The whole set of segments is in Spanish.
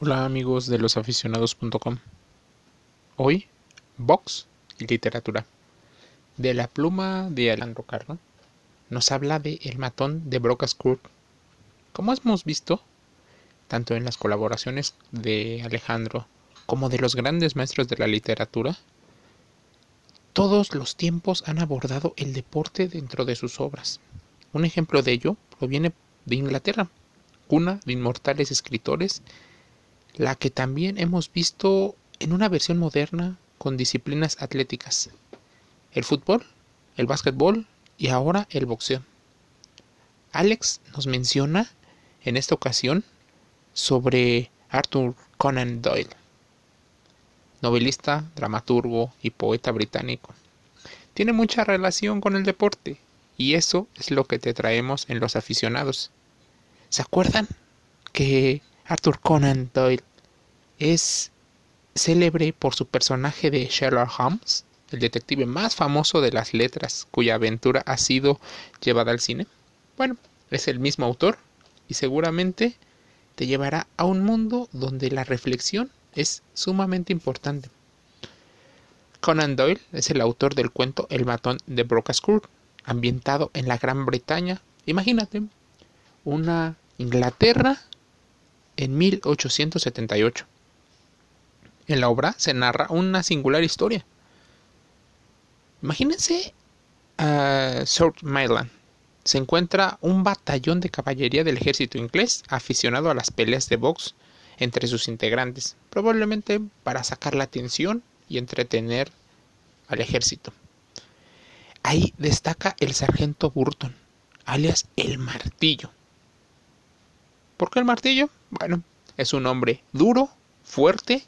Hola amigos de losaficionados.com. Hoy, box y literatura. De la pluma de Alejandro Carno, nos habla de El matón de Brocas Court. Como hemos visto, tanto en las colaboraciones de Alejandro como de los grandes maestros de la literatura, todos los tiempos han abordado el deporte dentro de sus obras. Un ejemplo de ello proviene de Inglaterra, cuna de inmortales escritores la que también hemos visto en una versión moderna con disciplinas atléticas. El fútbol, el básquetbol y ahora el boxeo. Alex nos menciona en esta ocasión sobre Arthur Conan Doyle, novelista, dramaturgo y poeta británico. Tiene mucha relación con el deporte y eso es lo que te traemos en los aficionados. ¿Se acuerdan que Arthur Conan Doyle es célebre por su personaje de Sherlock Holmes, el detective más famoso de las letras, cuya aventura ha sido llevada al cine. Bueno, es el mismo autor y seguramente te llevará a un mundo donde la reflexión es sumamente importante. Conan Doyle es el autor del cuento El matón de Brocascourt, ambientado en la Gran Bretaña. Imagínate, una Inglaterra en 1878. En la obra se narra una singular historia. Imagínense a South Myland. Se encuentra un batallón de caballería del ejército inglés aficionado a las peleas de box entre sus integrantes, probablemente para sacar la atención y entretener al ejército. Ahí destaca el sargento Burton, alias el martillo. ¿Por qué el martillo? Bueno, es un hombre duro, fuerte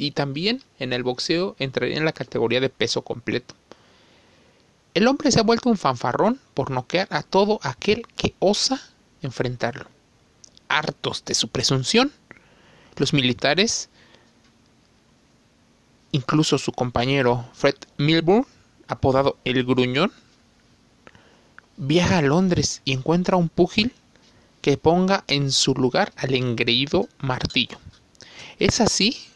y también en el boxeo entraría en la categoría de peso completo. El hombre se ha vuelto un fanfarrón por noquear a todo aquel que osa enfrentarlo. Hartos de su presunción, los militares, incluso su compañero Fred Milburn, apodado el Gruñón, viaja a Londres y encuentra un púgil que ponga en su lugar al engreído martillo. Es así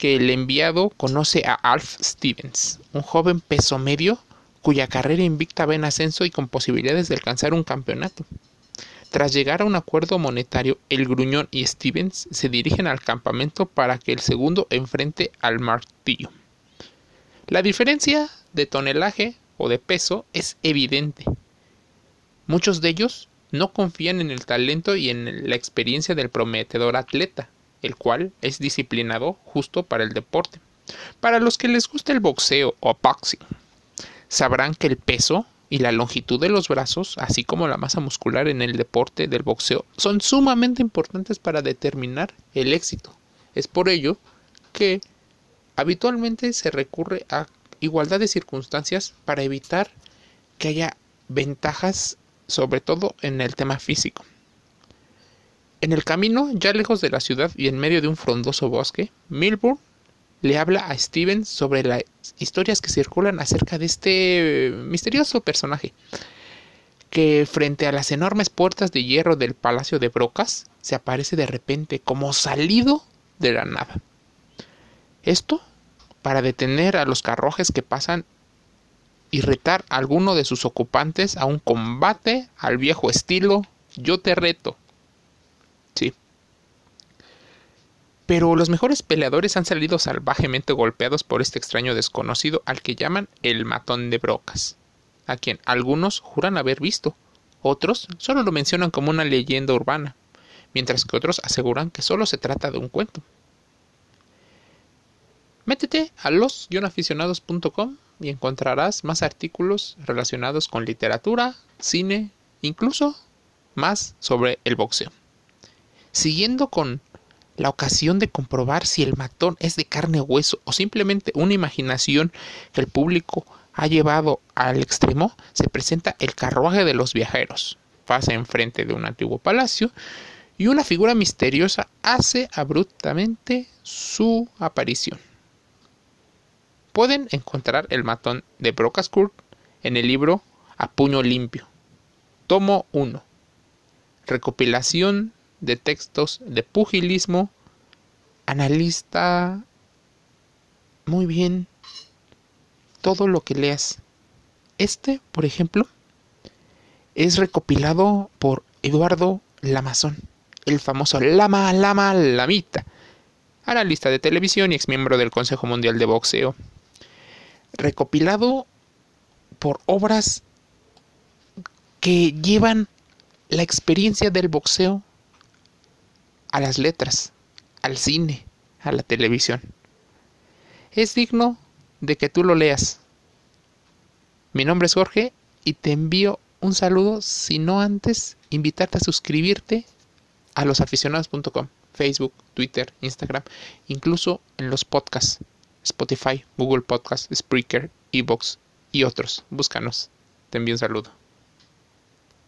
que el enviado conoce a Alf Stevens, un joven peso medio cuya carrera invicta va en ascenso y con posibilidades de alcanzar un campeonato. Tras llegar a un acuerdo monetario, el gruñón y Stevens se dirigen al campamento para que el segundo enfrente al martillo. La diferencia de tonelaje o de peso es evidente. Muchos de ellos no confían en el talento y en la experiencia del prometedor atleta, el cual es disciplinado justo para el deporte. Para los que les gusta el boxeo o boxing, sabrán que el peso y la longitud de los brazos, así como la masa muscular en el deporte del boxeo, son sumamente importantes para determinar el éxito. Es por ello que habitualmente se recurre a igualdad de circunstancias para evitar que haya ventajas sobre todo en el tema físico. En el camino, ya lejos de la ciudad y en medio de un frondoso bosque, Milburn le habla a Steven sobre las historias que circulan acerca de este misterioso personaje, que frente a las enormes puertas de hierro del Palacio de Brocas se aparece de repente como salido de la nada. Esto para detener a los carruajes que pasan y retar a alguno de sus ocupantes a un combate al viejo estilo yo te reto. Pero los mejores peleadores han salido salvajemente golpeados por este extraño desconocido al que llaman el matón de brocas, a quien algunos juran haber visto, otros solo lo mencionan como una leyenda urbana, mientras que otros aseguran que solo se trata de un cuento. Métete a los-aficionados.com y encontrarás más artículos relacionados con literatura, cine, incluso más sobre el boxeo. Siguiendo con la ocasión de comprobar si el matón es de carne hueso o simplemente una imaginación que el público ha llevado al extremo, se presenta el carruaje de los viajeros. Pasa enfrente de un antiguo palacio y una figura misteriosa hace abruptamente su aparición. Pueden encontrar el matón de Brocascourt en el libro A Puño Limpio. Tomo 1. Recopilación de textos de pugilismo analista muy bien todo lo que leas. Este, por ejemplo, es recopilado por Eduardo Lamazón, el famoso Lama Lama Lamita, analista de televisión y exmiembro del Consejo Mundial de Boxeo. Recopilado por obras que llevan la experiencia del boxeo a las letras, al cine, a la televisión. Es digno de que tú lo leas. Mi nombre es Jorge y te envío un saludo, si no antes invitarte a suscribirte a losaficionados.com, Facebook, Twitter, Instagram, incluso en los podcasts, Spotify, Google Podcasts, Spreaker, Evox y otros. Búscanos. Te envío un saludo.